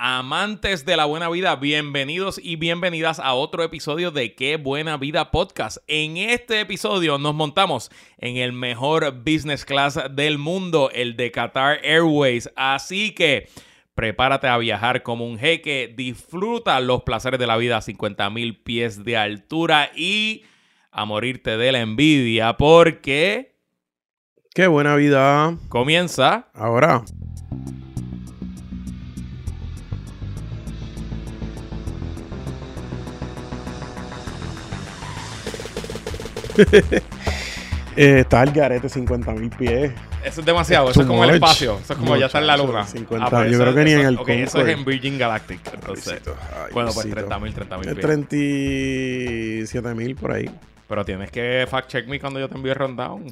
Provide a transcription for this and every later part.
Amantes de la buena vida, bienvenidos y bienvenidas a otro episodio de Qué Buena Vida Podcast. En este episodio nos montamos en el mejor business class del mundo, el de Qatar Airways. Así que prepárate a viajar como un jeque, disfruta los placeres de la vida a 50 mil pies de altura y a morirte de la envidia porque... Qué buena vida. Comienza ahora. eh, está el garete 50 mil pies. Eso es demasiado, eso es como el espacio, eso es como ya está en la luna. 50, ah, pues yo creo que ni en el okay, eso es en Virgin Galactic, entonces. bueno, pues 30 mil, 30 mil. 37 mil por ahí. Pero tienes que fact check me cuando yo te envíe el rundown.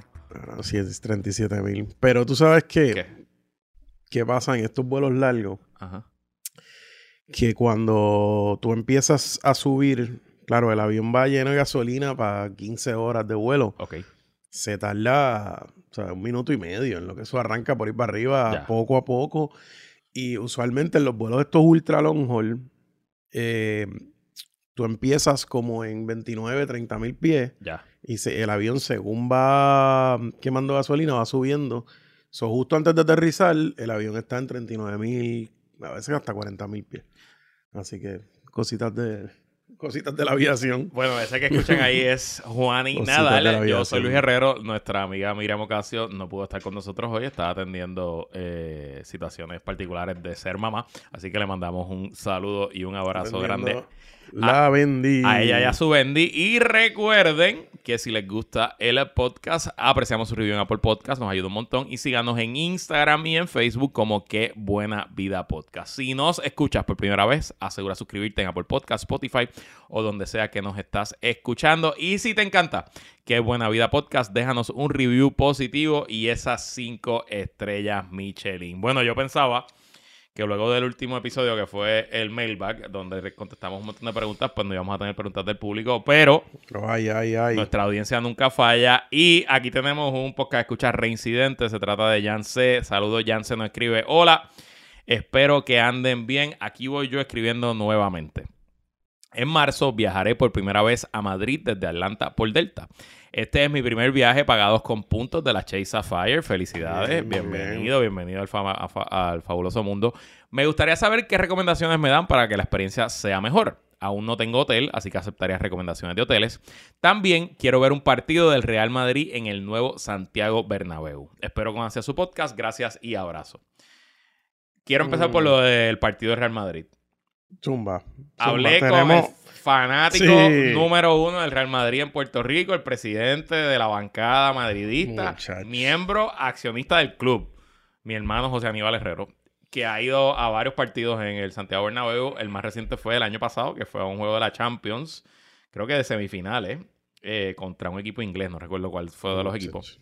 No, sí, es 37 mil. Pero tú sabes qué? ¿Qué? ¿Qué pasa en estos vuelos largos? Ajá. Que cuando tú empiezas a subir Claro, el avión va lleno de gasolina para 15 horas de vuelo. Ok. Se tarda o sea, un minuto y medio en lo que eso arranca por ir para arriba poco a poco. Y usualmente en los vuelos de estos ultra long haul, eh, tú empiezas como en 29, 30 mil pies. Ya. Y el avión, según va quemando gasolina, va subiendo. So, justo antes de aterrizar, el avión está en 39 mil, a veces hasta 40 mil pies. Así que cositas de, Cositas de la aviación. Bueno, ese que escuchan ahí es Juan y Nadal. Yo soy Luis Herrero. Nuestra amiga Miriam Ocasio no pudo estar con nosotros hoy. Estaba atendiendo eh, situaciones particulares de ser mamá. Así que le mandamos un saludo y un abrazo grande la vendí. A ella y a su Bendy. Y recuerden que si les gusta el podcast, apreciamos su review en Apple Podcast, nos ayuda un montón. Y síganos en Instagram y en Facebook como Qué Buena Vida Podcast. Si nos escuchas por primera vez, asegura suscribirte en Apple Podcast, Spotify o donde sea que nos estás escuchando. Y si te encanta Qué Buena Vida Podcast, déjanos un review positivo y esas cinco estrellas Michelin. Bueno, yo pensaba que luego del último episodio que fue el mailbag, donde contestamos un montón de preguntas, pues no íbamos a tener preguntas del público, pero nuestra audiencia nunca falla. Y aquí tenemos un podcast escucha reincidente, se trata de Yance. Saludos, Yance nos escribe, hola, espero que anden bien, aquí voy yo escribiendo nuevamente. En marzo viajaré por primera vez a Madrid desde Atlanta por Delta. Este es mi primer viaje pagados con puntos de la Chase Sapphire. Felicidades. bienvenido, bienvenido al, al fabuloso mundo. Me gustaría saber qué recomendaciones me dan para que la experiencia sea mejor. Aún no tengo hotel, así que aceptaría recomendaciones de hoteles. También quiero ver un partido del Real Madrid en el nuevo Santiago Bernabéu. Espero con ansia su podcast. Gracias y abrazo. Quiero empezar por mm. lo del partido del Real Madrid. Zumba. Hablé con el fanático número uno del Real Madrid en Puerto Rico, el presidente de la bancada madridista, miembro accionista del club, mi hermano José Aníbal Herrero, que ha ido a varios partidos en el Santiago Bernabéu. El más reciente fue el año pasado, que fue a un juego de la Champions, creo que de semifinales, eh, contra un equipo inglés, no recuerdo cuál fue de los equipos.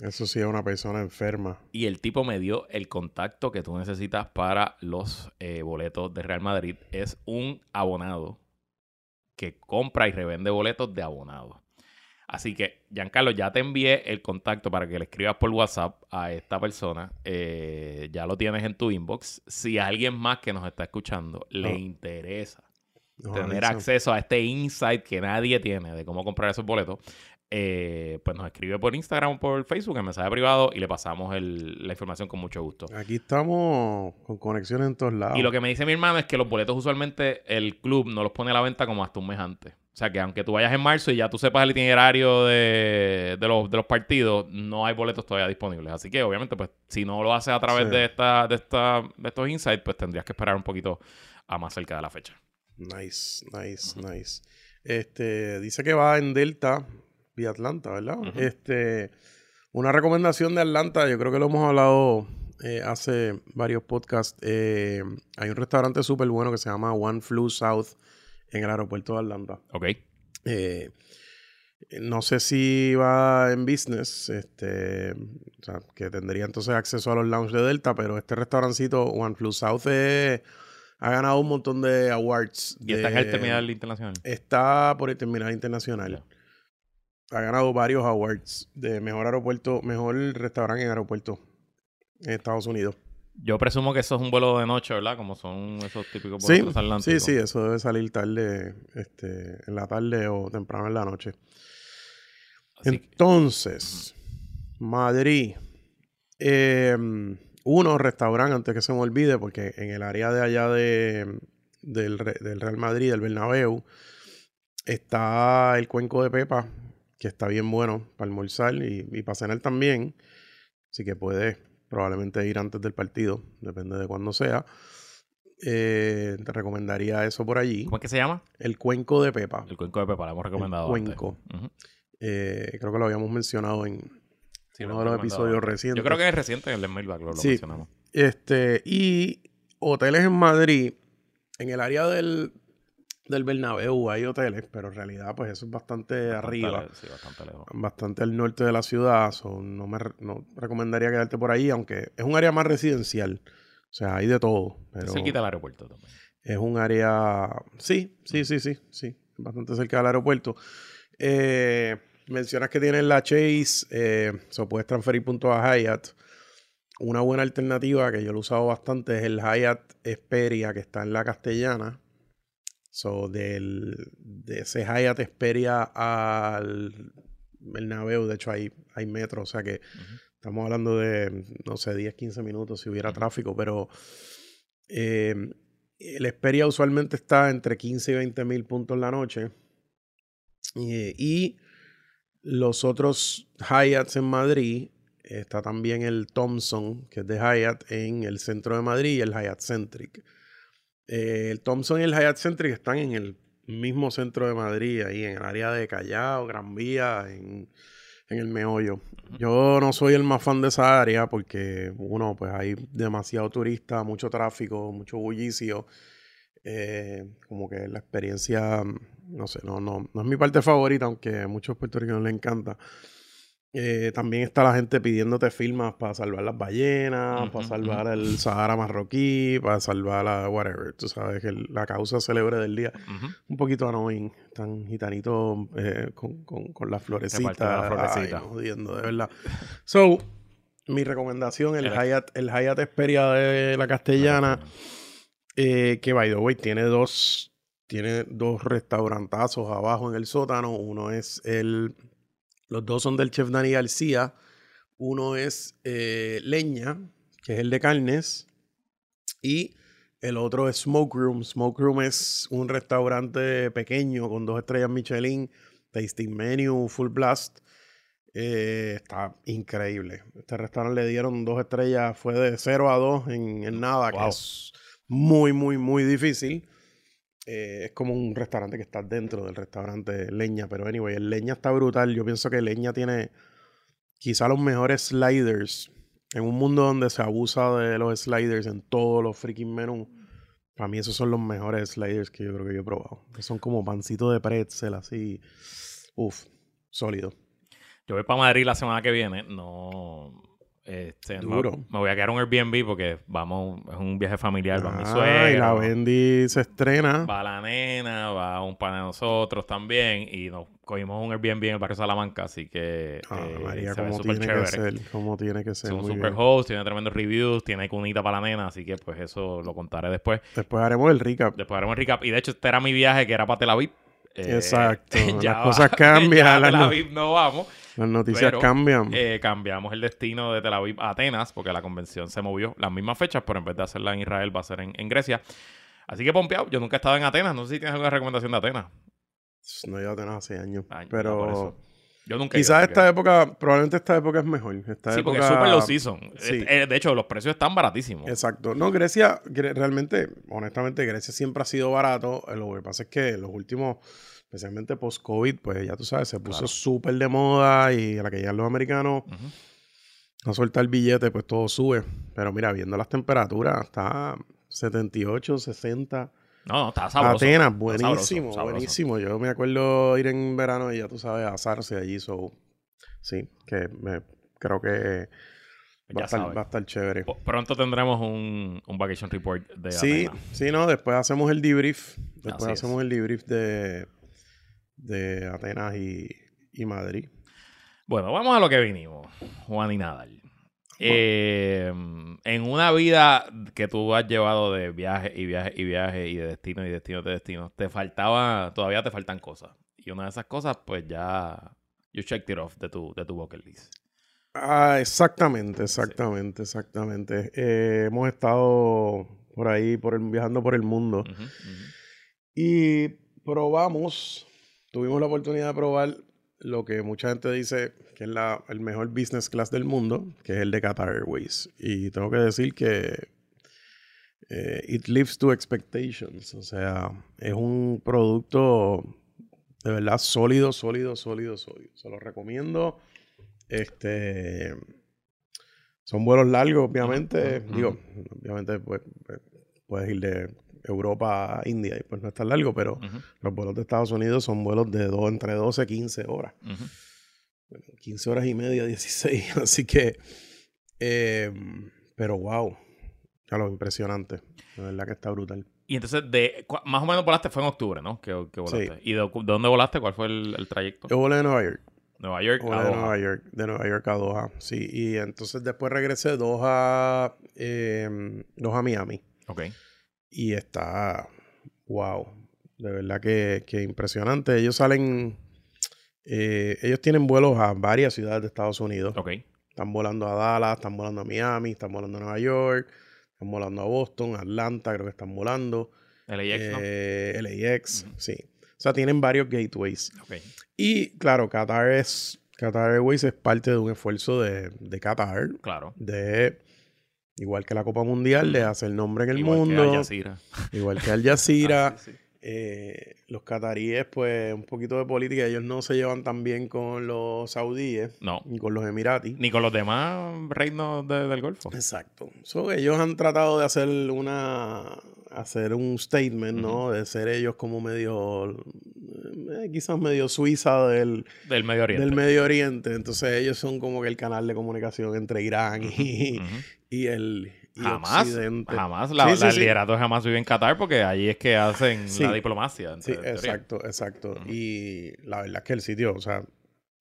Eso sí es una persona enferma. Y el tipo me dio el contacto que tú necesitas para los eh, boletos de Real Madrid. Es un abonado que compra y revende boletos de abonado. Así que, Giancarlo, ya te envié el contacto para que le escribas por WhatsApp a esta persona. Eh, ya lo tienes en tu inbox. Si a alguien más que nos está escuchando le interesa tener acceso a este insight que nadie tiene de cómo comprar esos boletos, eh, pues nos escribe por Instagram o por Facebook en mensaje privado y le pasamos la información con mucho gusto. Aquí estamos con conexiones en todos lados. Y lo que me dice mi hermano es que los boletos usualmente el club no los pone a la venta como hasta un mes antes. O sea que aunque tú vayas en marzo y ya tú sepas el itinerario de, los, de los partidos, no hay boletos todavía disponibles. Así que obviamente, pues, si no lo haces a través de esta, de esta, de estos insights, pues tendrías que esperar un poquito a más cerca de la fecha. Nice, nice, nice. Este dice que va en Delta vía Atlanta, ¿verdad? Este, una recomendación de Atlanta, yo creo que lo hemos hablado eh, hace varios podcasts. Eh, hay un restaurante súper bueno que se llama One Flu South en el aeropuerto de Atlanta. Ok. Eh, no sé si va en business, este, o sea, que tendría entonces acceso a los lounges de Delta, pero este restaurancito One Flu South ha ganado un montón de awards. ¿Y está en el terminal internacional? Está por el terminal internacional ha ganado varios awards de mejor aeropuerto, mejor restaurante en aeropuerto en Estados Unidos. Yo presumo que eso es un vuelo de noche, ¿verdad? Como son esos típicos Sí, vuelos sí, transatlánticos. sí, eso debe salir tarde, este, en la tarde o temprano en la noche. Así que- Entonces, Madrid. Eh, uno, restaurante, antes que se me olvide, porque en el área de allá de, del Real Madrid, del Bernabéu, está el Cuenco de Pepa, que está bien bueno para almorzar y, y para cenar también. Así que puedes probablemente ir antes del partido, depende de cuándo sea. Eh, te recomendaría eso por allí. ¿Cómo es que se llama? El Cuenco de Pepa. El cuenco de Pepa, lo hemos recomendado. cuenco. antes. Eh, creo que lo habíamos mencionado en Sí, uno lo de los episodios recientes. Yo creo que es reciente en el de Mailbag, lo, lo Sí. mencionamos. Este, y hoteles en Madrid, en el área del, del Bernabéu hay hoteles, pero en realidad pues eso es bastante, Bastante arriba, le- Sí, bastante lejos. bastante al norte de la ciudad, so no me no recomendaría quedarte por ahí, aunque es un área más residencial, o sea, hay de todo, pero Cerquita del aeropuerto también. es un área, sí, sí, sí, sí, sí, bastante cerca del aeropuerto. Eh, mencionas que tienes la Chase, eh, so puedes transferir puntos a Hyatt. Una buena alternativa que yo lo he usado bastante es el Hyatt Esperia que está en la Castellana. So, del, de ese Hyatt Esperia al Bernabéu, de hecho hay, hay metro, o sea que estamos hablando de, no sé, 10, 15 minutos si hubiera tráfico, pero eh, el Esperia usualmente está entre 15 y 20 mil puntos la noche. Eh, y los otros Hyatts en Madrid, está también el Thompson, que es de Hyatt, en el centro de Madrid, y el Hyatt Centric. Eh, el Thompson y el Hyatt Centric están en el mismo centro de Madrid, ahí en el área de Callao, Gran Vía, en, en el meollo. Yo no soy el más fan de esa área porque, uno, pues hay demasiado turista, mucho tráfico, mucho bullicio. Eh, como que la experiencia, no sé, no, no, no es mi parte favorita, aunque a muchos puertorriqueños les encanta. Eh, también está la gente pidiéndote firmas para salvar las ballenas, para salvar el Sahara marroquí, para salvar la whatever. Tú sabes que el- la causa célebre del día. Un poquito annoying. Tan gitanito eh, con, con, con las florecitas. Las florecitas. Ay, jodiendo, de verdad. So, mi recomendación, el El- Hyatt, el Hyatt Esperia de la Castellana. Eh, que by the way, tiene dos, tiene dos restaurantazos abajo en el sótano. Uno es el. Los dos son del chef Dani García. Uno es eh, Leña, que es el de carnes. Y el otro es Smoke Room. Smoke Room es un restaurante pequeño con dos estrellas Michelin, tasting menu, full blast. Eh, está increíble. Este restaurante le dieron dos estrellas, fue de 0 a 2 en, en nada, que es muy, muy, muy difícil. Eh, es como un restaurante que está dentro del restaurante Leña, pero anyway, el Leña está brutal. Yo pienso que Leña tiene quizá los mejores sliders en un mundo donde se abusa de los sliders en todos los freaking menús. Para mí esos son los mejores sliders que yo creo que yo he probado. Son como pancito de pretzel, así. Uf, sólido. Yo voy para Madrid la semana que viene. No. Este, Duro. Me, voy a quedar un Airbnb porque vamos, es un viaje familiar. Va mi Ah, suegra. y la Bendy se estrena. Va la nena, va un pan de nosotros también. Y nos cogimos un Airbnb en el barrio Salamanca. Así que. Ah, eh, María, como tiene chévere. que ser. Como tiene que ser. Es un super bien. host, tiene tremendos reviews, tiene cunita para la nena, así que pues eso lo contaré después. Después haremos el recap. Después haremos el recap. Y de hecho, este era mi viaje que era para Tel Aviv. Eh, Exacto. ya Las cosas cambian, ya a no vamos. Las noticias Pero, cambian. Eh, cambiamos el destino de Tel Aviv a Atenas porque la convención se movió las mismas fechas, pero en vez de hacerla en Israel va a ser en, en Grecia. Así que pompeado, yo nunca he estado en Atenas. No sé si tienes alguna recomendación de Atenas. No he ido a Atenas hace años. Ay, pero. Yo nunca quizás esta época, probablemente esta época es mejor. Esta Sí, porque es super low season. Sí. Eh, de hecho, los precios están baratísimos. Exacto. No, Grecia, Gre- realmente, honestamente, Grecia siempre ha sido barato. Eh, Lo que pasa es que los últimos, especialmente post-COVID, pues ya tú sabes, se puso Claro. súper de moda y a la que llegan los americanos Ujú. a soltar el billete, pues todo sube. Pero mira, viendo las temperaturas, está 78, 60. No, no, está sabroso. Atenas, Está buenísimo, sabroso, sabroso. buenísimo. Yo me acuerdo ir en verano y ya tú sabes, asarse allí. So, sí, que me, creo que va, a estar, va a estar chévere. Po- Pronto tendremos un, un vacation report de Sí, Atenas. sí, no, después hacemos el debrief. Después Así hacemos el debrief de, de Atenas y, y Madrid. Bueno, vamos a lo que vinimos, Juan y Nadal. Eh, en una vida que tú has llevado de viaje y viaje y viaje y de destino y destino de destino, te faltaba, todavía te faltan cosas. Y una de esas cosas, pues ya, you checked it off de tu, de tu bucket list. Ah, exactamente, exactamente, exactamente. Eh, hemos estado por ahí, por el, viajando por el mundo. Y probamos, tuvimos la oportunidad de probar lo que mucha gente dice que es la, el mejor business class del mundo, que es el de Qatar Airways. Y tengo que decir que eh, it lives to expectations. O sea, es un producto de verdad sólido, sólido, sólido, sólido. Se lo recomiendo. Este son vuelos largos, obviamente. Digo, obviamente pues, pues, puedes ir de Europa a India y pues no es tan largo, pero los vuelos de Estados Unidos son vuelos de dos, entre 12 y 15 horas. 15 horas y media, 16. Así que, em, pero wow, ya lo impresionante. La verdad que está brutal. Y entonces, de, más o menos volaste, fue en octubre, ¿no? Que, volaste. ¿Y de, dónde volaste? ¿Cuál fue el, trayecto? Yo volé de Nueva York. Nueva York a de Nueva York, de Nueva York a Doha, sí. Y entonces después regresé Doha, eh, Doha Miami. Ok. Y está, wow, de verdad que, que impresionante. Ellos salen, eh, ellos tienen vuelos a varias ciudades de Estados Unidos. Ok. Están volando a Dallas, están volando a Miami, están volando a Nueva York, están volando a Boston, Atlanta, creo que están volando. LAX, ¿no? Eh, LAX, sí. O sea, tienen varios gateways. Okay. Y claro, Qatar es, Qatar Airways es parte de un esfuerzo de, de Qatar. Claro. De Igual que la Copa Mundial, de hacer nombre en el mundo. Igual que Al Jazeera. Igual que Al Jazeera. Ah, eh, los cataríes, pues, un poquito de política. Ellos no se llevan tan bien con los saudíes. No. Ni con los emiratis. Ni con los demás reinos del Golfo. Exacto. ellos han tratado de hacer una... Hacer un statement, ¿no? De ser ellos como medio... Eh, quizás medio Suiza del... Del Medio Oriente. Del Medio Oriente. Entonces ellos son como que el canal de comunicación entre Irán y, y el jamás, jamás. La, sí, liderato jamás vive en Qatar porque allí es que hacen la diplomacia. Sí, exacto, exacto. Y la verdad es que el sitio, o sea,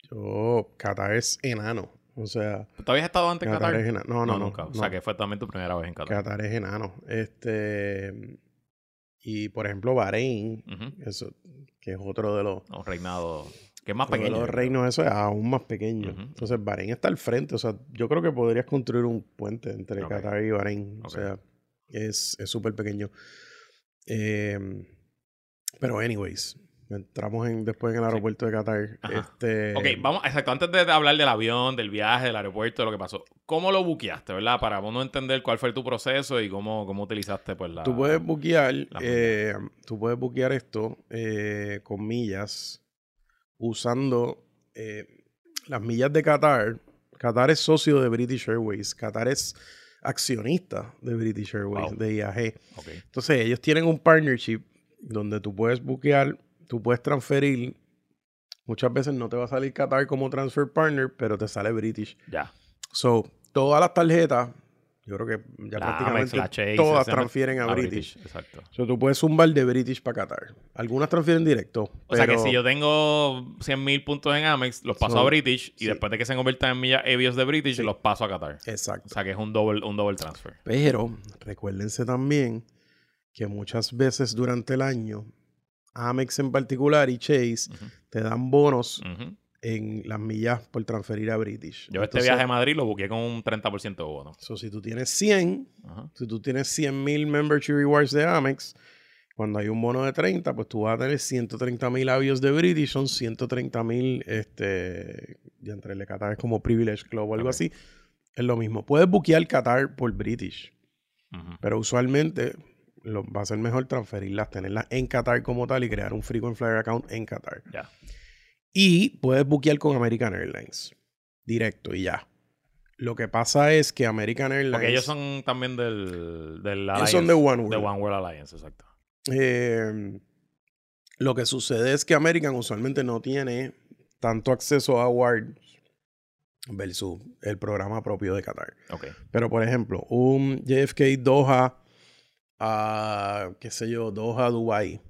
yo, Qatar es enano. O sea. ¿Tú habías estado antes en Qatar? Es. No, no, no, nunca. O sea, que fue también tu primera vez en Qatar. Qatar es enano. Este. Y por ejemplo, Bahrein, eso, que es otro de los. Un reinado que es más pequeño. Los reinos, eso es aún más pequeño. Entonces, Bahrein está al frente. O sea, yo creo que podrías construir un puente entre Qatar y Bahrein. O sea, es súper pequeño. Em, pero, anyways, entramos en, después en el aeropuerto de Qatar. Este... Ok, vamos, exacto. Antes de hablar del avión, del viaje, del aeropuerto, de lo que pasó, ¿cómo lo buqueaste, verdad? Para uno entender cuál fue tu proceso y cómo, cómo utilizaste pues la. Tú puedes buquear, eh, tú puedes buquear esto eh, con millas usando eh, las millas de Qatar. Qatar es socio de British Airways. Qatar es accionista de British Airways, de IAG. Entonces, ellos tienen un partnership donde tú puedes buquear, tú puedes transferir. Muchas veces no te va a salir Qatar como transfer partner, pero te sale British. Ya. So, todas las tarjetas yo creo que ya prácticamente todas transfieren a, British. Exacto. O sea, tú puedes zumbar de British para Qatar. Algunas transfieren directo. O sea que si yo tengo 100.000 puntos en Amex, los paso a British y después de que se conviertan en millas EVIOS de British, los paso a Qatar. Exacto. O sea que es un doble, un doble transfer. Pero recuérdense también que muchas veces durante el año, Amex en particular y Chase te dan bonos en las millas por transferir a British. Yo este viaje a Madrid lo busqué con un 30% de bono. So, si tú tienes 100, si tú tienes 100 mil membership rewards de Amex, cuando hay un bono de 30, pues tú vas a tener 130 mil avios de British, son 130 mil, este, entre el Qatar es como Privilege Club o algo así. Es lo mismo. Puedes buquear Qatar por British, pero usualmente lo, va a ser mejor transferirlas, tenerlas en Qatar como tal y crear un frequent flyer account en Qatar. Ya. Y puedes buquear con American Airlines. Directo y ya. Lo que pasa es que American Airlines. Porque ellos son también del. del ellos son de One World. De One World Alliance, exacto. Eh, lo que sucede es que American usualmente no tiene tanto acceso a Awards versus el programa propio de Qatar. Okay. Pero, por ejemplo, un JFK Doha a, qué sé yo, Doha, Dubai,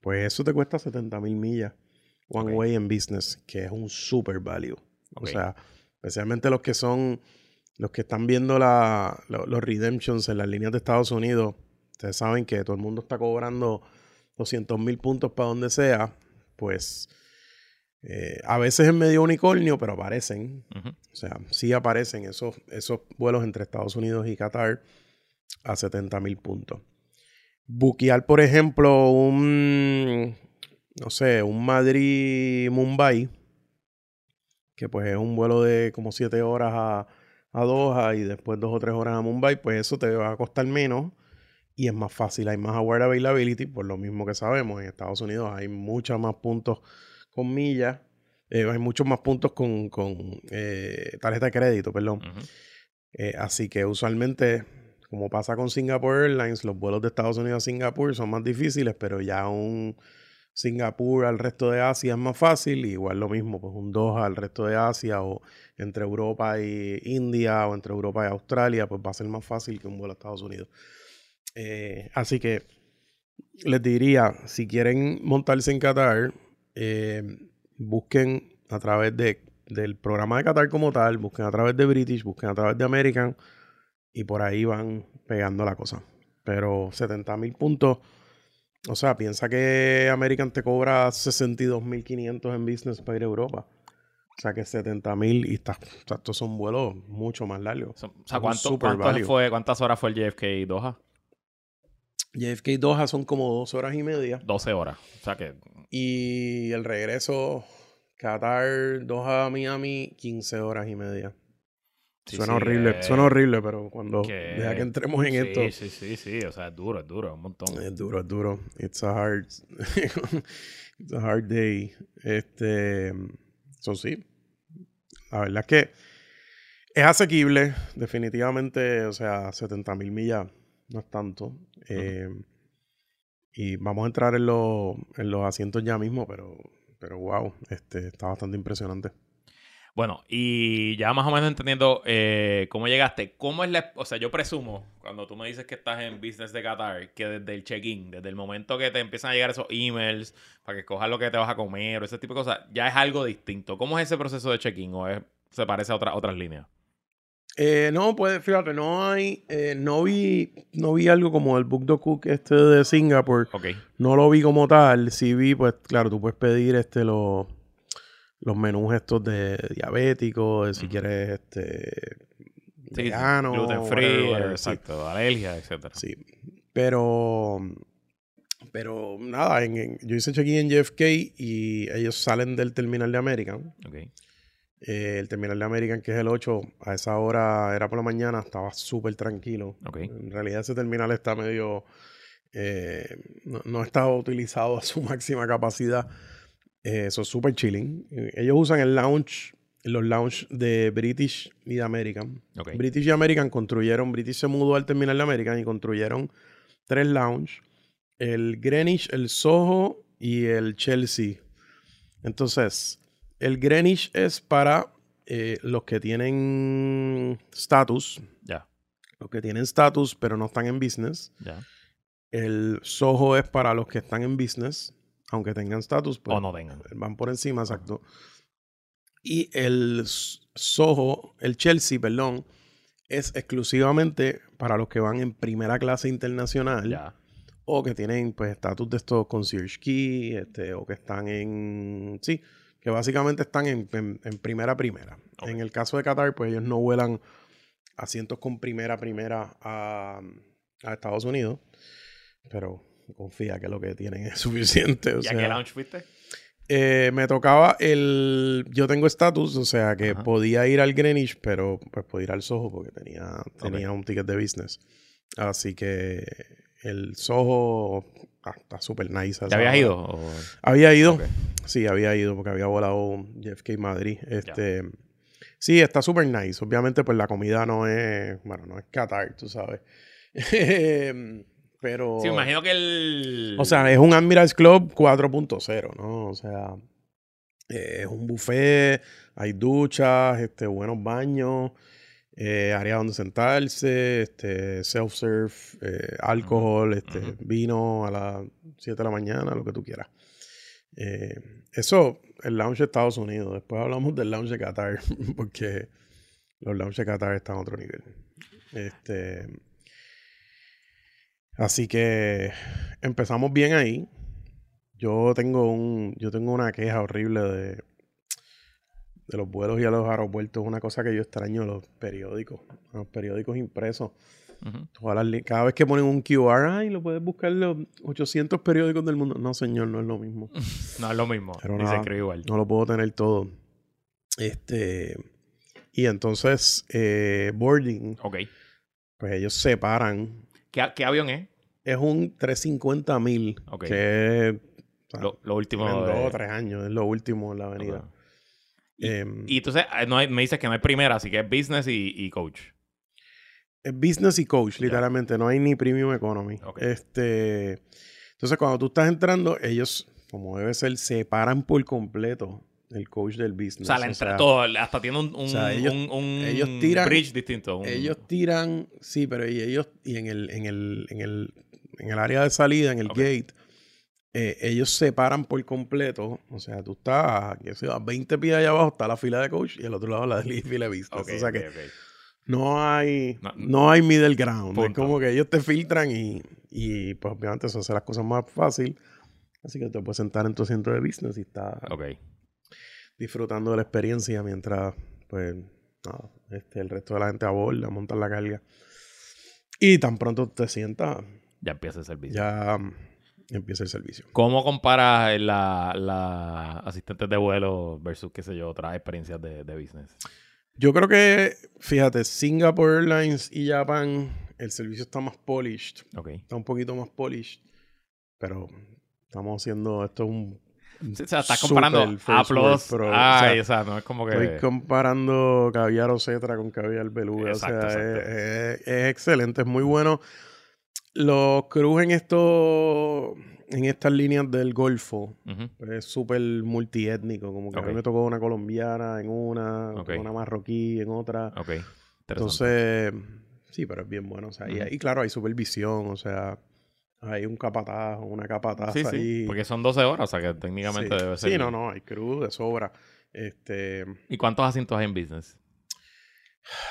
pues eso te cuesta 70 mil millas. One Way en Business, que es un super value. O sea, especialmente los que son los que están viendo la, los redemptions en las líneas de Estados Unidos, ustedes saben que todo el mundo está cobrando 200 mil puntos para donde sea, pues eh, a veces es medio unicornio, pero aparecen. O sea, sí aparecen esos, esos vuelos entre Estados Unidos y Qatar a 70 mil puntos. Buquear, por ejemplo, un, no sé, un Madrid-Mumbai, que pues es un vuelo de como 7 horas a, a Doha y después 2 o 3 horas a Mumbai, pues eso te va a costar menos y es más fácil, hay más aware availability, por lo mismo que sabemos, en Estados Unidos hay muchos más puntos con millas, eh, hay muchos más puntos con, eh, tarjeta de crédito, perdón. Eh, así que usualmente, como pasa con Singapore Airlines, los vuelos de Estados Unidos a Singapur son más difíciles, pero ya un Singapur al resto de Asia es más fácil, igual lo mismo, pues un Doha al resto de Asia o entre Europa y India o entre Europa y Australia, pues va a ser más fácil que un vuelo a Estados Unidos. así que les diría, si quieren montarse en Qatar, eh, busquen a través de, del programa de Qatar como tal, busquen a través de British, busquen a través de American y por ahí van pegando la cosa. Pero 70 mil puntos, o sea, piensa que American te cobra 62.500 en business para ir a Europa. O sea que 70 mil y está, estos son vuelos mucho más largos. O sea, ¿cuánto, fue, ¿cuántas horas fue el JFK Doha? JFK Doha son como dos horas y media. 12 horas. O sea que y el regreso, Qatar, Doha, Miami, 15 horas y media. Suena horrible, eh, suena horrible, pero cuando deja que entremos en esto. Sí, sí, sí, o sea, es duro, es duro, un montón. Es duro, es duro. It's a hard, it's a hard day. Este, eso sí, la verdad es que es asequible, definitivamente, o sea, 70 mil millas no es tanto. Eh, y vamos a entrar en, los, en los asientos ya mismo, pero, pero wow, este, está bastante impresionante. Bueno, y ya más o menos entendiendo eh, cómo llegaste, ¿cómo es la... O sea, yo presumo, cuando tú me dices que estás en Business de Qatar, que desde el check-in, desde el momento que te empiezan a llegar esos emails para que escojas lo que te vas a comer o ese tipo de cosas, ya es algo distinto. ¿Cómo es ese proceso de check-in o se parece a otra, otras líneas? Eh, no, pues fíjate, no hay, eh, no vi, no vi algo como el Book Cook este de Singapur. No lo vi como tal. Sí vi, pues, claro, tú puedes pedir este los, los menús estos de diabético, de si quieres este vegano, gluten free, exacto, alergia, etcétera. Sí, pero, pero nada, en, yo hice check-in en JFK y ellos salen del terminal de American. Okay. Eh, el terminal de American, que es el 8, a esa hora era por la mañana, estaba súper tranquilo. En realidad ese terminal está medio... Eh, no, estaba utilizado a su máxima capacidad. Eh, eso es súper chilling. Ellos usan el lounge, los lounge de British y de American. British y American construyeron, British se mudó al terminal de American y construyeron tres lounge. El Greenwich, el Soho y el Chelsea. Entonces, el Greenwich es para eh, los que tienen status. Ya. Los que tienen status, pero no están en business. Ya. El Soho es para los que están en business, aunque tengan status. Pues, o no tengan. Van por encima, exacto. Y el Soho, el Chelsea, perdón, es exclusivamente para los que van en primera clase internacional. Ya. O que tienen, pues, estatus de estos concierge key, este, o que están en. Sí que básicamente están en, primera primera. En el caso de Qatar, pues ellos no vuelan asientos con primera primera a, Estados Unidos, pero confía que lo que tienen es suficiente. ¿Y a qué lounge fuiste? Eh, me tocaba el... Yo tengo estatus, o sea que podía ir al Greenwich, pero pues podía ir al Soho porque tenía, tenía un ticket de business. Así que el Soho ah, está súper nice. ¿Te habías ido? Había ido. Sí, había ido porque había volado JFK Madrid. Este, Sí, está súper nice. Obviamente, pues la comida no es, bueno, no es Qatar, tú sabes. Pero... Sí, imagino que el... O sea, es un Admirals Club 4.0, ¿no? O sea, es un buffet, hay duchas, este, buenos baños, eh, área donde sentarse, este, self-serve, eh, alcohol, este, vino a las 7 de la mañana, lo que tú quieras. Eh, eso, el lounge de Estados Unidos. Después hablamos del lounge de Qatar, porque Los lounge de Qatar están a otro nivel. Este. Así que empezamos bien ahí. Yo tengo un, yo tengo una queja horrible de, de los vuelos y a los aeropuertos. Una cosa que yo extraño los periódicos, los periódicos impresos. cada vez que ponen un QR, ay, lo puedes buscar los 800 periódicos del mundo. No, señor, no es lo mismo. no es lo mismo. Pero Ni se escribe igual. No lo puedo tener todo. Este. Y entonces, eh, boarding. Ok. Pues ellos separan. ¿Qué, ¿Qué avión es? Es un 350 mil. Que es. lo, último. En dos o tres años. Es lo último en la avenida. Y, em, entonces eh, no me dices que no hay primera, así que es business y, coach. Es business y coach, literalmente. No hay ni premium economy. Este. Entonces, cuando tú estás entrando, ellos, como debe ser, separan por completo el coach del business. O sea, entre todo, hasta tiene un, ellos, tiran, bridge distinto. Ellos tiran, sí, pero y ellos, y en el, en el, en el, en el área de salida, en el gate, eh, ellos separan por completo. O sea, tú estás, qué sé, a 20 pies allá abajo está la fila de coach y al otro lado la fila de business. o sea que no hay, no, hay middle ground. Es como que ellos te filtran y, y pues obviamente eso hace las cosas más fácil. Así que te puedes sentar en tu centro de business y está. Ok disfrutando de la experiencia mientras, pues, este, el resto de la gente aborda, monta la carga. Y tan pronto te sientas. Ya empieza el servicio. Ya mm, empieza el servicio. ¿Cómo comparas la, la asistentes de vuelo versus, qué sé yo, otras experiencias de, de business? Yo creo que, fíjate, Singapore Airlines y Japan, el servicio está más polished. Okay. Está un poquito más polished. Pero estamos haciendo, esto es un o sea, estás comparando Aplos. Ay, o sea, no es como que. Estoy comparando caviar o cetra con caviar beluga. o sea, Es, excelente, es muy bueno. Los crews en esto, en estas líneas del Golfo, es súper multiétnico. Como que a mí me tocó una colombiana en una, una marroquí en otra. Ok. Entonces, sí, pero es bien bueno. O sea, y, claro, hay supervisión, o sea hay un capataz o una capataz sí, Sí, porque son 12 horas, o sea que técnicamente debe ser. Sí, no, no, hay cruz de sobra. Este... ¿Y cuántos asientos hay en business?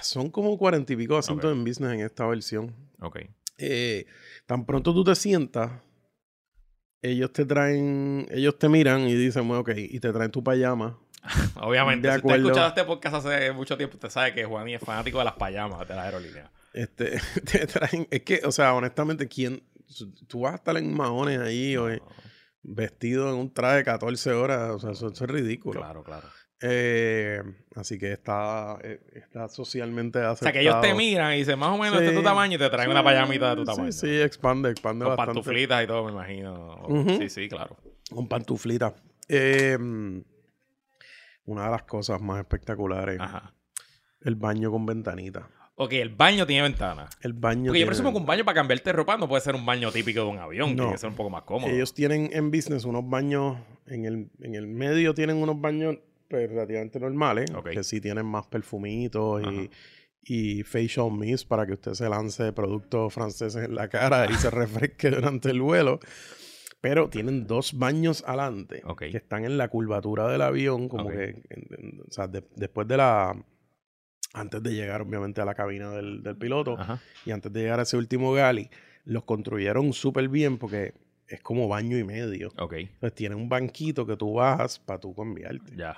Son como cuarenta y pico asientos en business en esta versión. Ok. Eh, tan pronto tú te sientas, ellos te traen, ellos te miran y dicen, bueno, ok, y te traen tu payama. Obviamente, si usted ha escuchado este podcast hace mucho tiempo, usted sabe que Juan es fanático de las payamas de la aerolínea. Este, te traen, es que, o sea, honestamente, ¿quién, tú vas a estar en maones ahí o vestido en un traje de 14 horas, o sea, eso, es ridículo. Claro, claro. Eh, así que está, eh, está socialmente aceptado. O sea, que ellos te miran y dicen más o menos este es tu tamaño y te traen una payamita de tu tamaño. Sí, sí, expande, expande Con pantuflitas y todo, me imagino. Sí, sí, claro. Con pantuflitas. Em, una de las cosas más espectaculares. Ajá. El baño con ventanita. Ok, el baño tiene ventana. El baño Porque yo presumo que un baño para cambiarte ropa no puede ser un baño típico de un avión, tiene que ser un poco más cómodo. Ellos tienen en business unos baños, en el, en el medio tienen unos baños pues, relativamente normales, que sí tienen más perfumitos y, y, facial mist para que usted se lance productos franceses en la cara y se refresque durante el vuelo. Pero tienen dos baños adelante que están en la curvatura del avión, como que, o sea, después de la antes de llegar obviamente a la cabina del, piloto y antes de llegar a ese último gali, los construyeron súper bien porque es como baño y medio. Ok. Entonces tiene un banquito que tú bajas para tú cambiarte. Ya.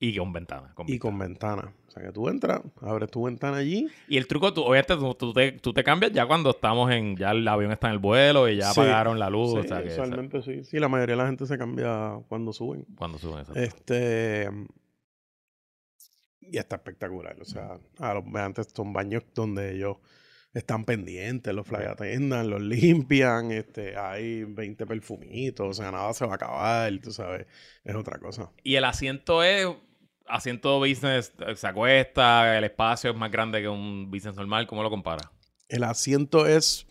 Y con ventana. y con ventana. O sea que tú entras, abres tu ventana allí. Y el truco, tú, obviamente, tú, te, tú te cambias ya cuando estamos en. Ya el avión está en el vuelo y ya apagaron la luz. Sí, o sí. Sí, la mayoría de la gente se cambia cuando suben. Cuando suben, exacto. Este. Y está espectacular. O sea, a los antes son baños donde ellos están pendientes, los fly atendan, los limpian, este, hay 20 perfumitos, o sea, nada se va a acabar, tú sabes, es otra cosa. Y el asiento es asiento business, se acuesta, el espacio es más grande que un business normal, ¿cómo lo compara? El asiento es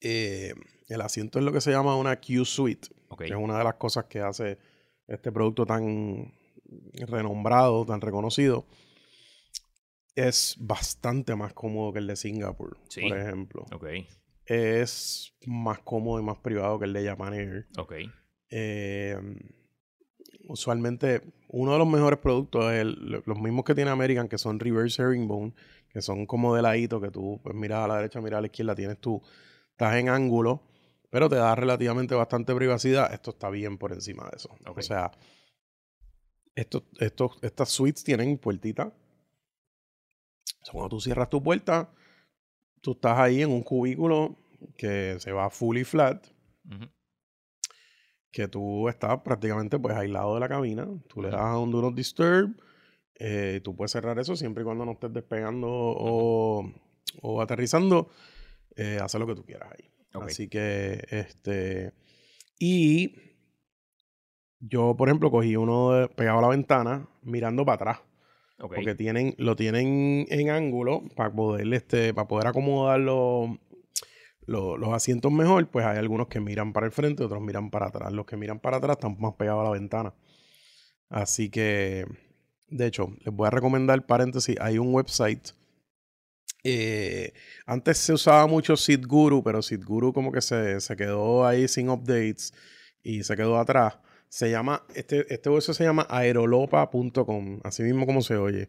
eh, el asiento es lo que se llama una Q Suite, que es una de las cosas que hace este producto tan renombrado, tan reconocido, es bastante más cómodo que el de Singapur, por ejemplo. Es más cómodo y más privado que el de Japan Air. Ok. Eh, usualmente uno de los mejores productos es el- los mismos que tiene American, que son reverse herringbone, que son como de ladito, que tú pues, miras a la derecha, miras a la izquierda, tienes tú, estás en ángulo, pero te da relativamente bastante privacidad. Esto está bien por encima de eso. O sea, estos, estos, estas suites tienen puertita. O sea, cuando tú cierras tu puerta, tú estás ahí en un cubículo que se va fully flat. Que tú estás prácticamente pues aislado de la cabina, tú le das a un Do Not Disturb, eh, tú puedes cerrar eso siempre y cuando no estés despegando o, o aterrizando, eh, lo que tú quieras ahí. Así que, este, y yo, por ejemplo, cogí uno pegado a la ventana mirando para atrás. Porque tienen, lo tienen en ángulo para poder, este, para poder acomodar los, los, los asientos mejor, pues hay algunos que miran para el frente, otros miran para atrás. Los que miran para atrás están más pegados a la ventana. Así que, de hecho, les voy a recomendar, paréntesis, hay un website. eh, antes se usaba mucho SeatGuru, pero SeatGuru como que se, se quedó ahí sin updates y se quedó atrás. Se llama, este, este website se llama aerolopa.com, así mismo como se oye.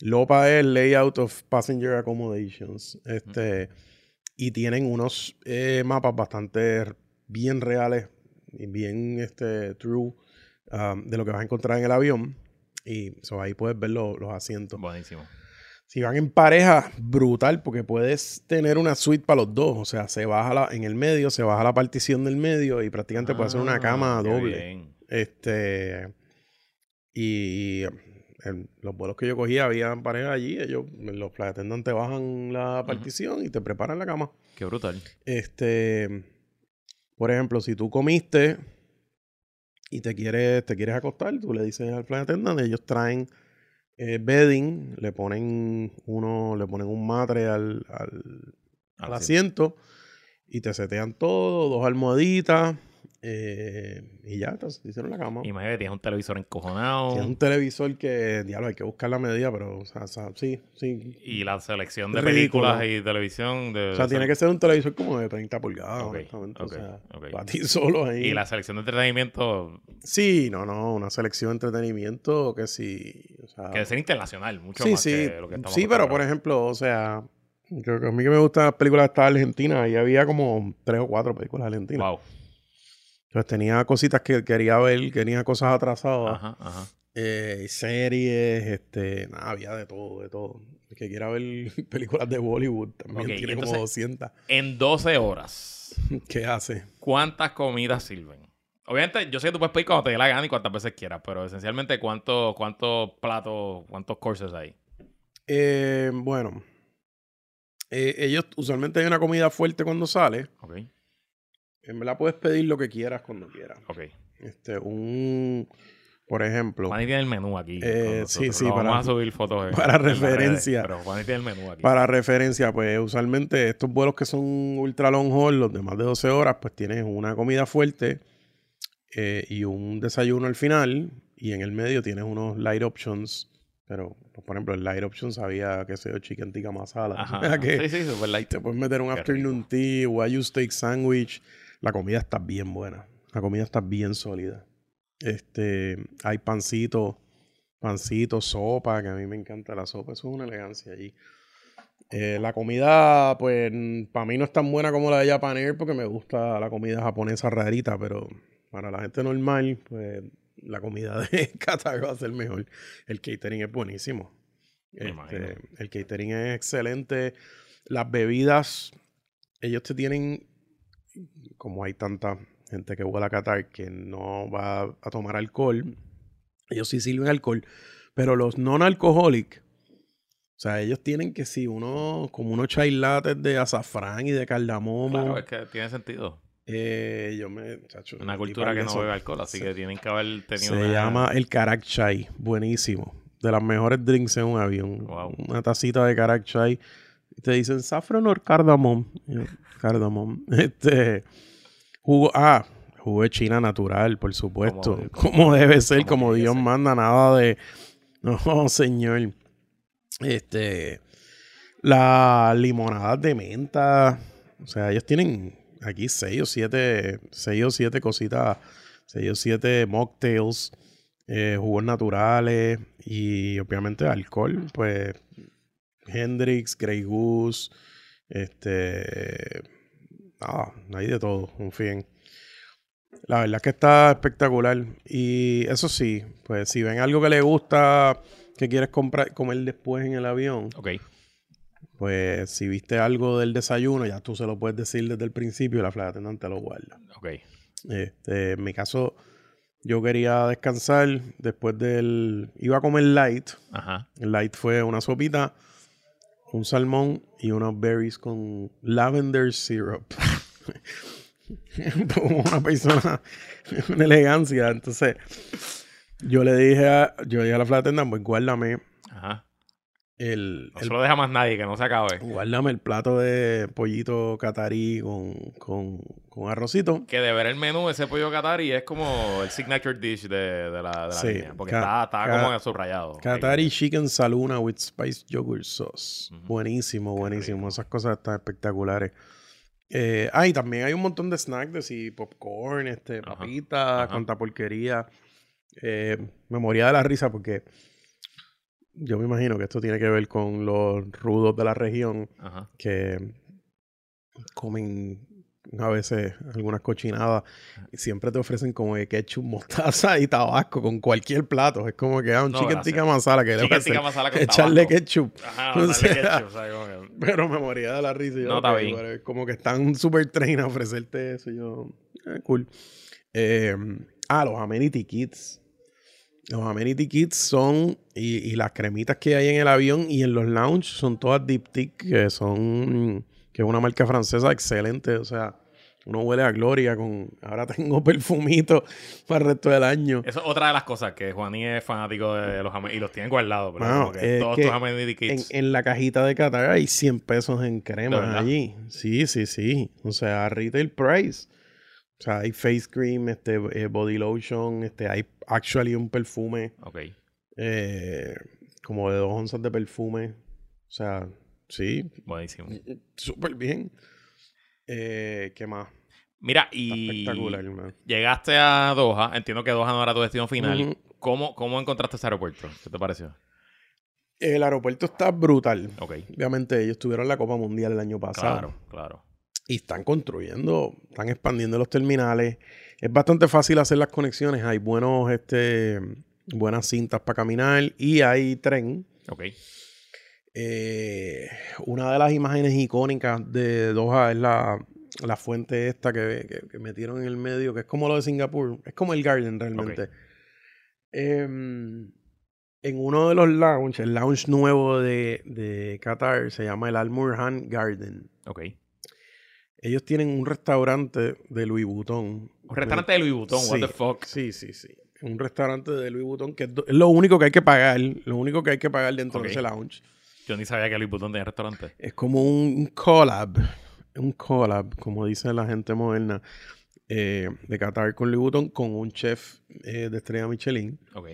Lopa es Layout of Passenger Accommodations. Este, y tienen unos eh, mapas bastante bien reales y bien este, true um, de lo que vas a encontrar en el avión. Y so, ahí puedes ver lo- los asientos. Buenísimo. Si van en pareja, brutal, porque puedes tener una suite para los dos. O sea, se baja la, en el medio, se baja la partición del medio y prácticamente puede ser una Ah, cama doble. bien. Este. Y en los vuelos que yo cogía, había parejas allí. Ellos, los flight attendants te bajan la partición y te preparan la cama. Qué brutal. Este. Por ejemplo, si tú comiste y te quieres, te quieres acostar, tú le dices al flight attendant, ellos traen eh, bedding, le ponen uno, le ponen un matre al, al, al asiento y te setean todo, dos almohaditas eh, y ya, te hicieron la cama. Imagínate, tienes un televisor encojonado. Tienes un televisor que, diablo, hay que buscar la medida, pero, o sea, o sea, sí, sí. Y la selección de películas y televisión. De, O sea, tiene que ser un televisor como de 30 pulgadas, Ok, honestamente. ok, o sea, para ti solo ahí. Y la selección de entretenimiento Sí, no, no, una selección de entretenimiento que sí. O sea, que debe ser internacional, mucho sí, más sí. que lo que estamos Sí, pero por ejemplo, o sea, que a mí que me gustan las películas de Argentina, y había como tres o cuatro películas argentinas. Wow. Entonces tenía cositas que quería ver, tenía cosas atrasadas, Ajá, ajá. eh, series, este, nada, había de todo, de todo. El que quiera ver películas de Bollywood también Ok, y tiene entonces- como 200. En 12 horas, ¿Qué hace? ¿cuántas comidas sirven? Obviamente, yo sé que tú puedes pedir cuando te dé la gana y cuantas veces quieras, pero esencialmente, ¿cuántos cuántos platos, cuántos courses hay? Eh, bueno, eh, ellos usualmente hay una comida fuerte cuando sale. Ok, En verdad puedes pedir lo que quieras cuando quieras. ok. Este, un, por ejemplo, Juaní tiene el menú aquí. Eh, sí, sí, Lo para- Vamos a subir fotos para en las redes, referencia. pero Juaní tiene el menú aquí. para referencia, pues usualmente estos vuelos que son ultra long haul, los de más de 12 horas, pues tienes una comida fuerte eh, y un desayuno al final y en el medio tienes unos light options. Pero, pues, por ejemplo, el light options había, qué sé yo, chicken tikka masala. Ajá. que Sí, sí, super light. te puedes meter un Qué afternoon tea, wagyu steak sandwich. La comida está bien buena. La comida está bien sólida. Este, hay pancito, pancito, sopa, que a mí me encanta la sopa. Eso es una elegancia allí. Eh, la comida, pues, para mí no es tan buena como la de Japan Air porque me gusta la comida japonesa rarita, pero para la gente normal, pues, la comida de Qatar va a ser mejor. El catering es buenísimo. Este, el catering es excelente. Las bebidas, ellos te tienen, como hay tanta gente que vuela a Qatar que no va a tomar alcohol, ellos sí sirven alcohol, pero los non-alcoholic, o sea, ellos tienen que si uno, como unos chai lattes de azafrán y de cardamomo. Claro, es que tiene sentido. eh, yo me, chacho, Una cultura que no bebe alcohol, así Sí. que tienen que haber tenido Se una- llama el Karak Chai. Buenísimo. De las mejores drinks en un avión. Wow. Una tacita de Karak Chai. Y te dicen saffron or cardamom. Cardamom. Este. Jugo. Ah, jugo de China natural, por supuesto. Como- Como, debe ser, como Dios ser. manda, nada de. No, señor. Este. Las limonadas de menta. O sea, ellos tienen aquí seis o siete. Seis o siete cositas. Seis o siete mocktails. eh, jugos naturales y obviamente alcohol, pues Hendrix, Grey Goose, este, ah, hay de todo, confíen. La verdad es que está espectacular. Y eso sí, pues si ven algo que le gusta, que quieres comprar, comer después en el avión, Ok. pues si viste algo del desayuno, ya tú se lo puedes decir desde el principio y la flight attendant te lo guarda. Ok. Este, en mi caso, yo quería descansar después del... Iba a comer light. Ajá. El light fue una sopita, un salmón y unos berries con lavender syrup. Una persona, una elegancia. Entonces, yo le dije a, yo dije a la flight attendant, pues guárdame Ajá. El, No el- se lo deja más nadie, que no se acabe. guárdame el plato de pollito catarí con, con, con arrocito. Que de ver el menú, ese pollo Qatari es como el signature dish de, de la, de la Sí. línea. Porque está, está como subrayado. Qatari Chicken Saluna with Spice Yogurt Sauce. Buenísimo, buenísimo. Esas cosas están espectaculares. Eh, ah, y también hay un montón de snacks de sí, popcorn, este, papitas, cuanta porquería. Eh, me moría de la risa porque yo me imagino que esto tiene que ver con los rudos de la región Ajá. que comen a veces algunas cochinadas y siempre te ofrecen como que ketchup, mostaza y tabasco con cualquier plato. Es como que ah, un No, chicken masala que Chicken hacer tikka masala con echarle tabaco. ketchup. Ajá, O darle sea, ketchup, que- Pero me moría de la risa. y yo, No, está bien. como que están super train a ofrecerte eso. y Yo, eh, cool. Eh, ah, los Amenity Kits. Los Amenity Kits son, y, y las cremitas que hay en el avión y en los lounge son todas Diptyque, que son, que es una marca francesa excelente. O sea, uno huele a gloria con, ahora tengo perfumito para el resto del año. Eso es otra de las cosas que Juaní es fanático de los y los tiene guardados. Pero como que todos que tus Amenity En, Kits. en la cajita de Qatar hay 100 pesos en ¿De crema allí. Sí, sí, sí. O sea, retail price. O sea, hay face cream, este, eh, body lotion, este, hay actually un perfume, Ok. eh, como de dos onzas de perfume. O sea, sí, Buenísimo. súper bien. Eh, ¿Qué más? Mira, Está y espectacular, man. llegaste a Doha. Entiendo que Doha no era tu destino final. ¿Cómo, ¿Cómo encontraste ese aeropuerto? ¿Qué te pareció? El aeropuerto está brutal. Ok. Obviamente, ellos tuvieron la Copa Mundial el año pasado. Claro, claro. Y están construyendo, están expandiendo los terminales. Es bastante fácil hacer las conexiones. Hay buenos, este, buenas cintas para caminar y hay tren. Ok. Eh, una de las imágenes icónicas de Doha es la, la fuente esta que, que- que metieron en el medio, que es como lo de Singapur. Es como el Garden realmente. Em, en uno de los lounges, el lounge nuevo de, de Qatar, se llama el Al Murhan Garden. Ok. Ellos tienen un restaurante de Louis Vuitton. Un restaurante de Louis Vuitton, what the fuck. Sí, sí, sí. Un restaurante de Louis Vuitton que es, do- es lo único que hay que pagar. Lo único que hay que pagar dentro de ese lounge. Yo ni sabía que Louis Vuitton tenía restaurante. Es como un, collab. Un collab, como dice la gente moderna, eh, de Qatar con Louis Vuitton, con un chef eh, de estrella Michelin. Ok.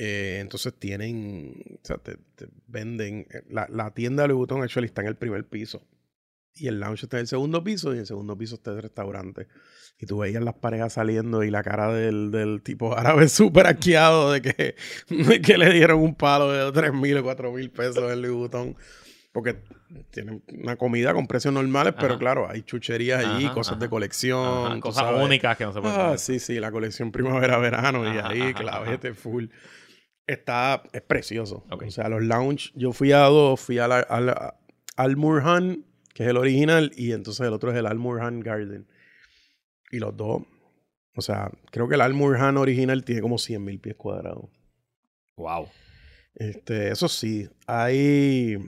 Eh, entonces tienen, o sea, te, te venden, la, la tienda de Louis Vuitton actually está en el primer piso. Y el lounge está en el segundo piso y en el segundo piso está el restaurante. Y tú veías las parejas saliendo y la cara del, del tipo árabe súper asqueado de que, de que le dieron un palo de 3 mil o 4 mil pesos en Louis Vuitton. Porque tienen una comida con precios normales, pero Ajá. claro, hay chucherías allí, Ajá, cosas de ajá. colección. Ajá, tú cosas sabes. únicas que no se pueden Ah, sí, sí, la colección primavera-verano y ahí, clavete full. Está, es precioso. Ok. O sea, los lounge, yo fui a dos, fui al, al, al Murhan, que es el original, y entonces el otro es el Al Murhan Garden. Y los dos, o sea, creo que el Al Murhan original tiene como 100 mil pies cuadrados. Wow. Este, eso sí, hay.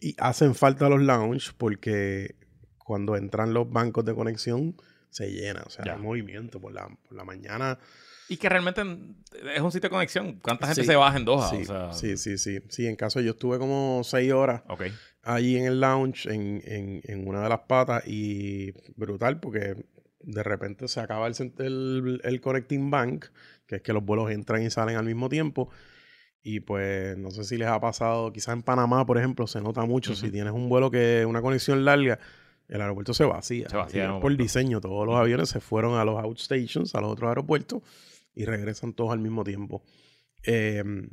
Y hacen falta los lounge porque cuando entran los bancos de conexión se llena. O sea, Ya. hay movimiento por la, por la mañana. Y que realmente es un sitio de conexión. ¿Cuánta gente Sí. se baja en Doha? sí, O sea, sí, sí, sí. Sí, en caso yo estuve como seis horas Ok. Allí en el lounge, en, en, en una de las patas, y brutal porque de repente se acaba el, el, el Connecting Bank, que es que los vuelos entran y salen al mismo tiempo. Y pues no sé si les ha pasado, quizás en Panamá, por ejemplo, se nota mucho. Si tienes un vuelo que una conexión larga, el aeropuerto se vacía. Se vacía por momento. diseño. Todos los aviones se fueron a los outstations, a los otros aeropuertos, y regresan todos al mismo tiempo. Em,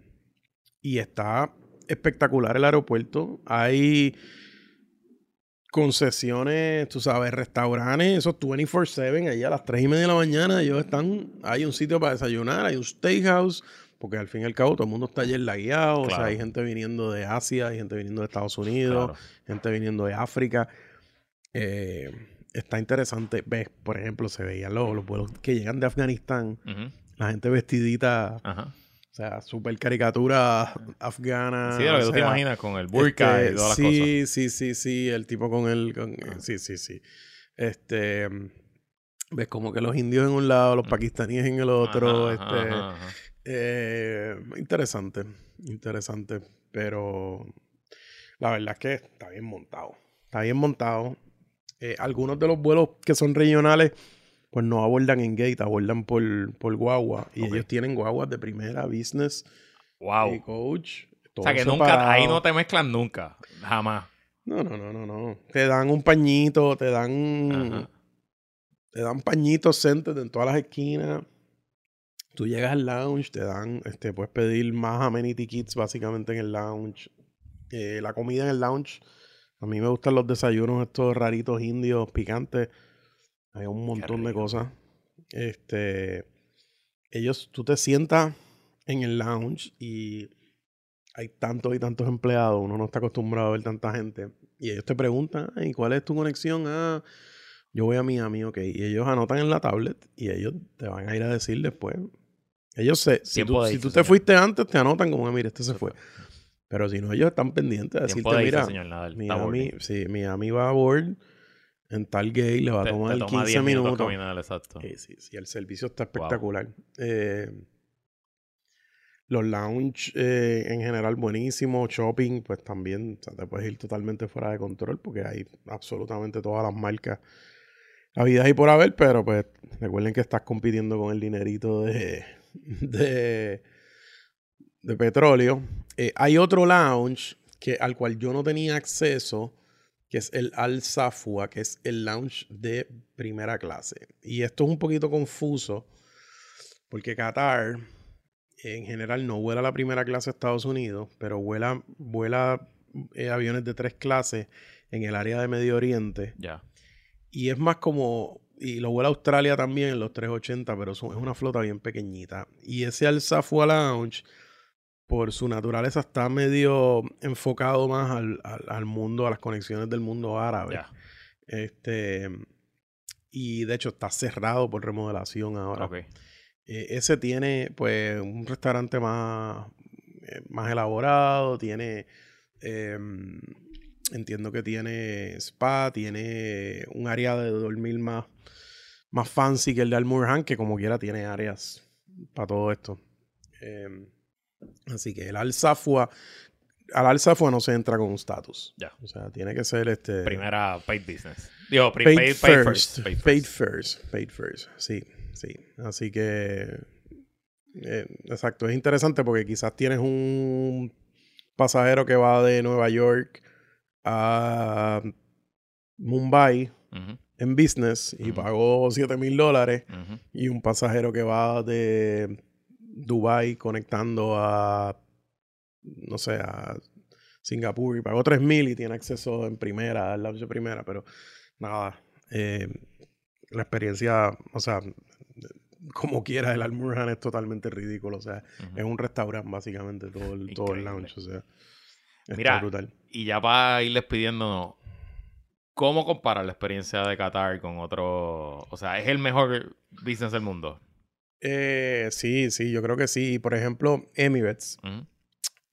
y está espectacular el aeropuerto. Hay concesiones, tú sabes, restaurantes, esos 24-7, ahí a las 3 y media de la mañana, ellos están, hay un sitio para desayunar, hay un steakhouse, porque al fin y al cabo todo el mundo está ayer lagueado, o sea, hay gente viniendo de Asia, hay gente viniendo de Estados Unidos, gente viniendo de África. Eh, está interesante, ves, por ejemplo, se veían los, los vuelos que llegan de Afganistán, la gente vestidita. O sea, super caricatura afgana. Sí, lo que tú te imaginas con el burka y este, todas las cosas. Sí, sí, sí, sí. El tipo con el. sí, sí, sí. Este. Ves como que los indios en un lado, los pakistaníes en el otro. este. Eh, interesante. Interesante. Pero. La verdad es que está bien montado. Está bien montado. Eh, algunos de los vuelos que son regionales pues no abordan en gate, abordan por, por guagua. Y ellos tienen guaguas de primera, business wow. y coach. o sea que nunca, ahí no te mezclan nunca, jamás. No, no, no, no, no. Te dan un pañito, te dan. Te dan pañitos centers en todas las esquinas. Tú llegas al lounge, te dan, este, puedes pedir más amenity kits básicamente en el lounge. Eh, la comida en el lounge. A mí me gustan los desayunos estos raritos indios picantes hay un montón de cosas. Este, ellos, tú te sientas en el lounge y hay tantos y tantos empleados, uno no está acostumbrado a ver tanta gente. Y ellos te preguntan, ¿y cuál es tu conexión? Ah, yo voy a Miami, ok. Y ellos anotan en la tablet y ellos te van a ir a decir después. Ellos sé, si tú, si tú te fuiste antes, te anotan como, mira, este se fue. Pero si no, ellos están pendientes de decirte, mira, Miami, sí, Miami va a board en tal gay le va a tomar 15 minutos. exacto. sí, sí, el servicio está espectacular. Eh, los lounge eh, en general buenísimos. Shopping, pues también o sea, te puedes ir totalmente fuera de control porque hay absolutamente todas las marcas la vida y por haber, pero pues recuerden que estás compitiendo con el dinerito de, de, de petróleo. Eh, hay otro lounge que, al cual yo no tenía acceso que es el Al Safwa, que es el lounge de primera clase. Y esto es un poquito confuso porque Qatar en general no vuela la primera clase a Estados Unidos, pero vuela, vuela eh, aviones de tres clases en el área de Medio Oriente. Ya. Y es más como, y lo vuela Australia también en los 380, pero es una flota bien pequeñita. Y ese Al Safwa Lounge por su naturaleza está medio enfocado más al, mundo, a las conexiones del mundo árabe. Este, y de hecho está cerrado por remodelación ahora. Eh, ese tiene pues un restaurante más, eh, más elaborado, tiene, em, entiendo que tiene spa, tiene un área de dormir más, más fancy que el de Al que como quiera tiene áreas para todo esto. Em, Así que el alzafua, al alzafua no se entra con un status. Ya. O sea, tiene que ser este. Primera paid business. Digo, paid, first, paid, first. Paid first. Sí, sí. Así que. Eh, exacto. Es interesante porque quizás tienes un pasajero que va de Nueva York a Mumbai en business y pagó 7 mil dólares. Y un pasajero que va de Dubai conectando a, no sé, a Singapur y pagó 3.000 y tiene acceso en primera, al de primera, pero nada, eh, la experiencia, o sea, como quiera, el Almurhan es totalmente ridículo, o sea, es un restaurante básicamente todo el, todo el lounge, o sea, Mira, brutal. Y ya para irles pidiendo, ¿cómo compara la experiencia de Qatar con otro, o sea, es el mejor business del mundo? Eh, sí, sí, yo creo que sí. Por ejemplo, Emirates.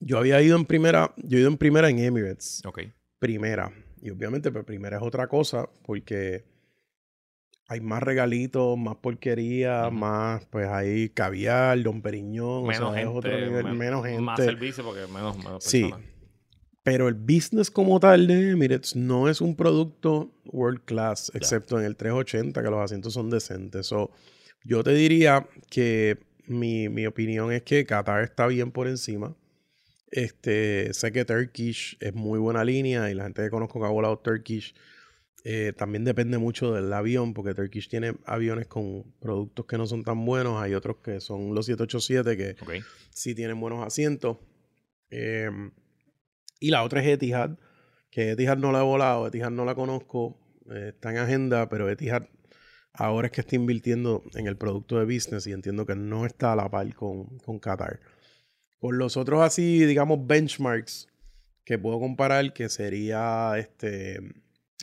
Yo había ido en primera, yo he ido en primera en Emirates. Ok. Primera. Y obviamente, pues primera es otra cosa porque hay más regalitos, más porquería, más, pues hay caviar, don Periñón. Menos gente. otro nivel, menos gente. Más servicio porque menos, menos Sí. Pero el business como tal de Emirates no es un producto world class, excepto en el 380, que los asientos son decentes. So, yo te diría que mi, opinión es que Qatar está bien por encima. Este, sé que Turkish es muy buena línea y la gente que conozco que ha volado Turkish Eh, también depende mucho del avión, porque Turkish tiene aviones con productos que no son tan buenos. Hay otros que son los 787 que sí tienen buenos asientos. Eh, y la otra es Etihad, que Etihad no la he volado, Etihad no la conozco, eh, está en agenda, pero Etihad ahora es que está invirtiendo en el producto de business y entiendo que no está a la par con, con Qatar. Con los otros así, digamos, benchmarks que puedo comparar, que sería este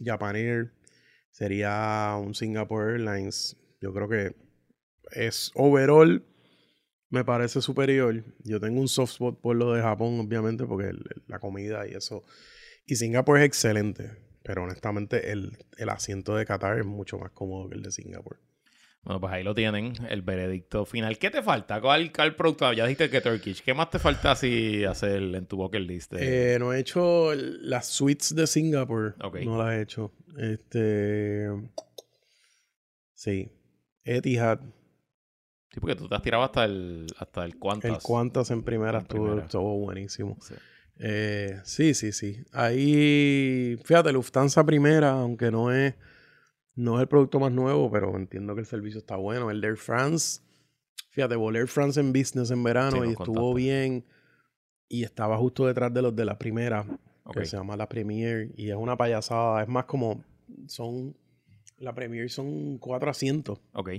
Japan sería un Singapore Airlines. Yo creo que es overall me parece superior. Yo tengo un soft spot por lo de Japón, obviamente, porque la comida y eso. Y Singapur es excelente, pero honestamente el, el asiento de Qatar es mucho más cómodo que el de Singapur. Bueno, pues ahí lo tienen, el veredicto final. ¿Qué te falta? ¿Cuál, cuál producto? Ya dijiste que Turkish. ¿Qué más te falta así hacer en tu bucket list? Eh, no he hecho las suites de Singapur. No las he hecho. Este. Sí. Etihad. Sí, porque tú te has tirado hasta el, hasta el Qantas. El Qantas en primera En estuvo, primera. estuvo buenísimo. Sí. Eh, sí, sí, sí. Ahí, fíjate, Lufthansa primera, aunque no es, no es el producto más nuevo, pero entiendo que el servicio está bueno. El de Air France, fíjate, volé Air France en business en verano Sí, y estuvo contaste. bien. Y estaba justo detrás de los de la primera, Ok. que se llama la Premier. Y es una payasada. Es más como, son, la Premier son cuatro asientos. Ok.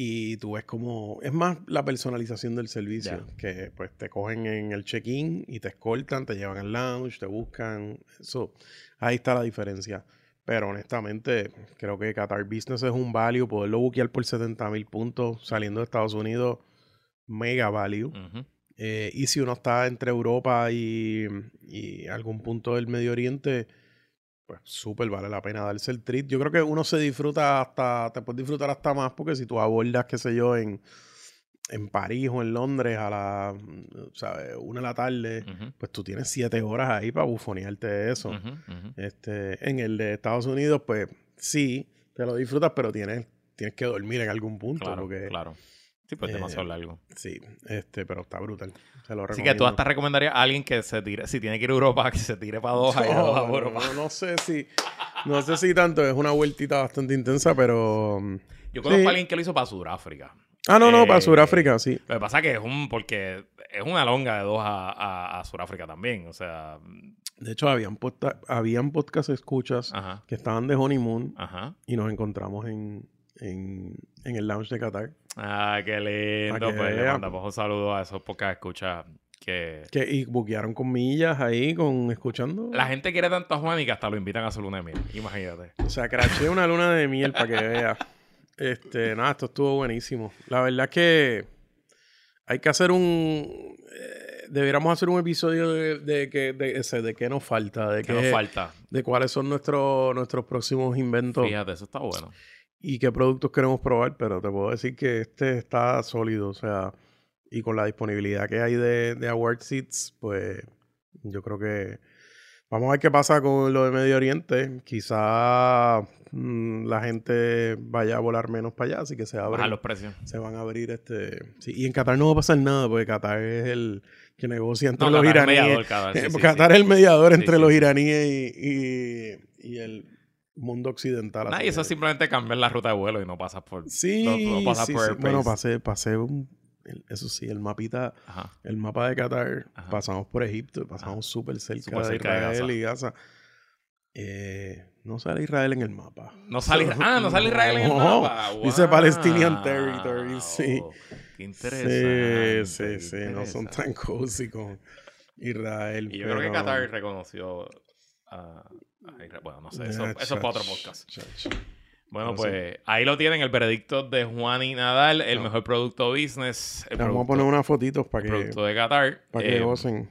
Y tú ves como, es más la personalización del servicio, que pues te cogen en el check-in y te escoltan, te llevan al lounge, te buscan, eso, ahí está la diferencia. Pero honestamente, creo que Qatar Business es un value, poderlo buquear por 70 mil puntos saliendo de Estados Unidos, mega value. Eh, y si uno está entre Europa y, y algún punto del Medio Oriente, pues súper vale la pena darse el trip. Yo creo que uno se disfruta hasta, te puedes disfrutar hasta más porque si tú abordas, qué sé yo, en, en París o en Londres a la, mm, ¿sabes? Una de la tarde, pues tú tienes siete horas ahí para bufonearte eso. Este, en el de Estados Unidos, pues sí, te lo disfrutas, pero tienes, tienes que dormir en algún punto. Claro, porque, claro. Sí, pues eh, demasiado largo. Sí, este, pero está brutal. Se lo Así que tú hasta recomendarías a alguien que se tire, si tiene que ir a Europa, que se tire para Doha y de Doha a No, Europa. no, no sé si, no sé si tanto, es una vueltita bastante intensa, pero... Yo conozco Sí. a alguien que lo hizo para Sudáfrica. Ah, no, no, para Eh, Sudáfrica, sí. Lo que pasa que es un, porque es una longa de Doha a, a Sudáfrica también. O sea, De hecho, habían, podca- habían podcast escuchas ajá, que estaban de honeymoon ajá. y nos encontramos en, en, en el lounge de Qatar. Ah, qué lindo. Pues le mandamos un saludo a esos pocas escuchas que... Que, y buquearon con millas ahí, con escuchando. La gente quiere tanto a Juan y que hasta lo invitan a su luna de miel. Imagínate. O sea, craché una luna de miel para que vea. Este, nada, esto estuvo buenísimo. La verdad es que hay que hacer un. eh, deberíamos hacer un episodio de, de que de, ese, de qué nos falta, de nos qué, falta. de cuáles son nuestros nuestros próximos inventos Fíjate, eso está bueno. Y qué productos queremos probar. Pero te puedo decir que este está sólido, o sea, y con la disponibilidad que hay de, de Award Seats, pues yo creo que vamos a ver qué pasa con lo de Medio Oriente. Quizá mm, la gente vaya a volar menos para allá, así que se abren, los precios. se van a abrir este. sí, y en Qatar no va a pasar nada, porque Qatar es el que negocia entre No, los Qatar es iraníes. mediador, Qatar, sí, Eh, sí, Qatar es el mediador entre los iraníes y, y- y el mundo occidental. Nah, y eso es simplemente cambiar la ruta de vuelo y no pasas por... Sí, no- no pasas sí, por sí. Bueno, pasé, pasé un, el- eso sí, el mapita, Ajá. el mapa de Qatar, Ajá. pasamos por Egipto, pasamos súper cerca, Súper de cerca de Israel Gaza. y Gaza. Eh, no sale Israel en el mapa. No sale, ah, no sale Israel en el No, mapa. dice. Palestinian Territory, sí. Qué Sí, interesante. sí, qué sí, no son tan cozy con Israel. Y yo creo que Qatar reconoció a, a Israel. Bueno, no sé, eso, Ah, eso es para otro podcast. Bueno, No pues ahí lo tienen, el veredicto de Juan y Nadal, el No. mejor producto business, el Vamos a poner unas fotitos para que, producto de Qatar. para que Eh, gocen.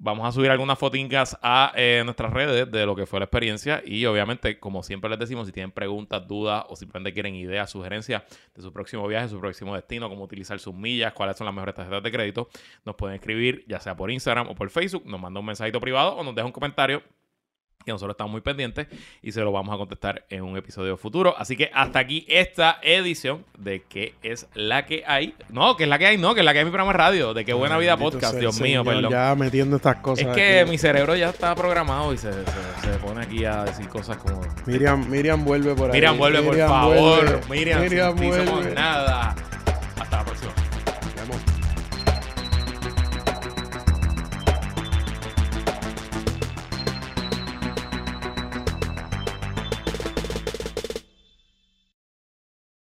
Vamos a subir algunas fotingas a eh, nuestras redes de lo que fue la experiencia y obviamente, como siempre les decimos, si tienen preguntas, dudas o simplemente quieren ideas, sugerencias de su próximo viaje, su próximo destino, cómo utilizar sus millas, cuáles son las mejores tarjetas de crédito, nos pueden escribir ya sea por Instagram o por Facebook, nos manda un mensajito privado o nos deja un comentario que nosotros estamos muy pendientes y se lo vamos a contestar en un episodio futuro. Así que hasta aquí esta edición de ¿Qué es la que hay? No, que es la que hay, no, que es la que hay mi programa de radio, de Qué Buena Vida Podcast, Dios mío, perdón. Ya metiendo estas cosas. Es que aquí. mi cerebro ya está programado y se, se- se pone aquí a decir cosas como... Miriam, Miriam vuelve por ahí. Miriam, vuelve, por favor. vuelve. Miriam, Miriam ti somos nada. Hasta la próxima. Nos vemos.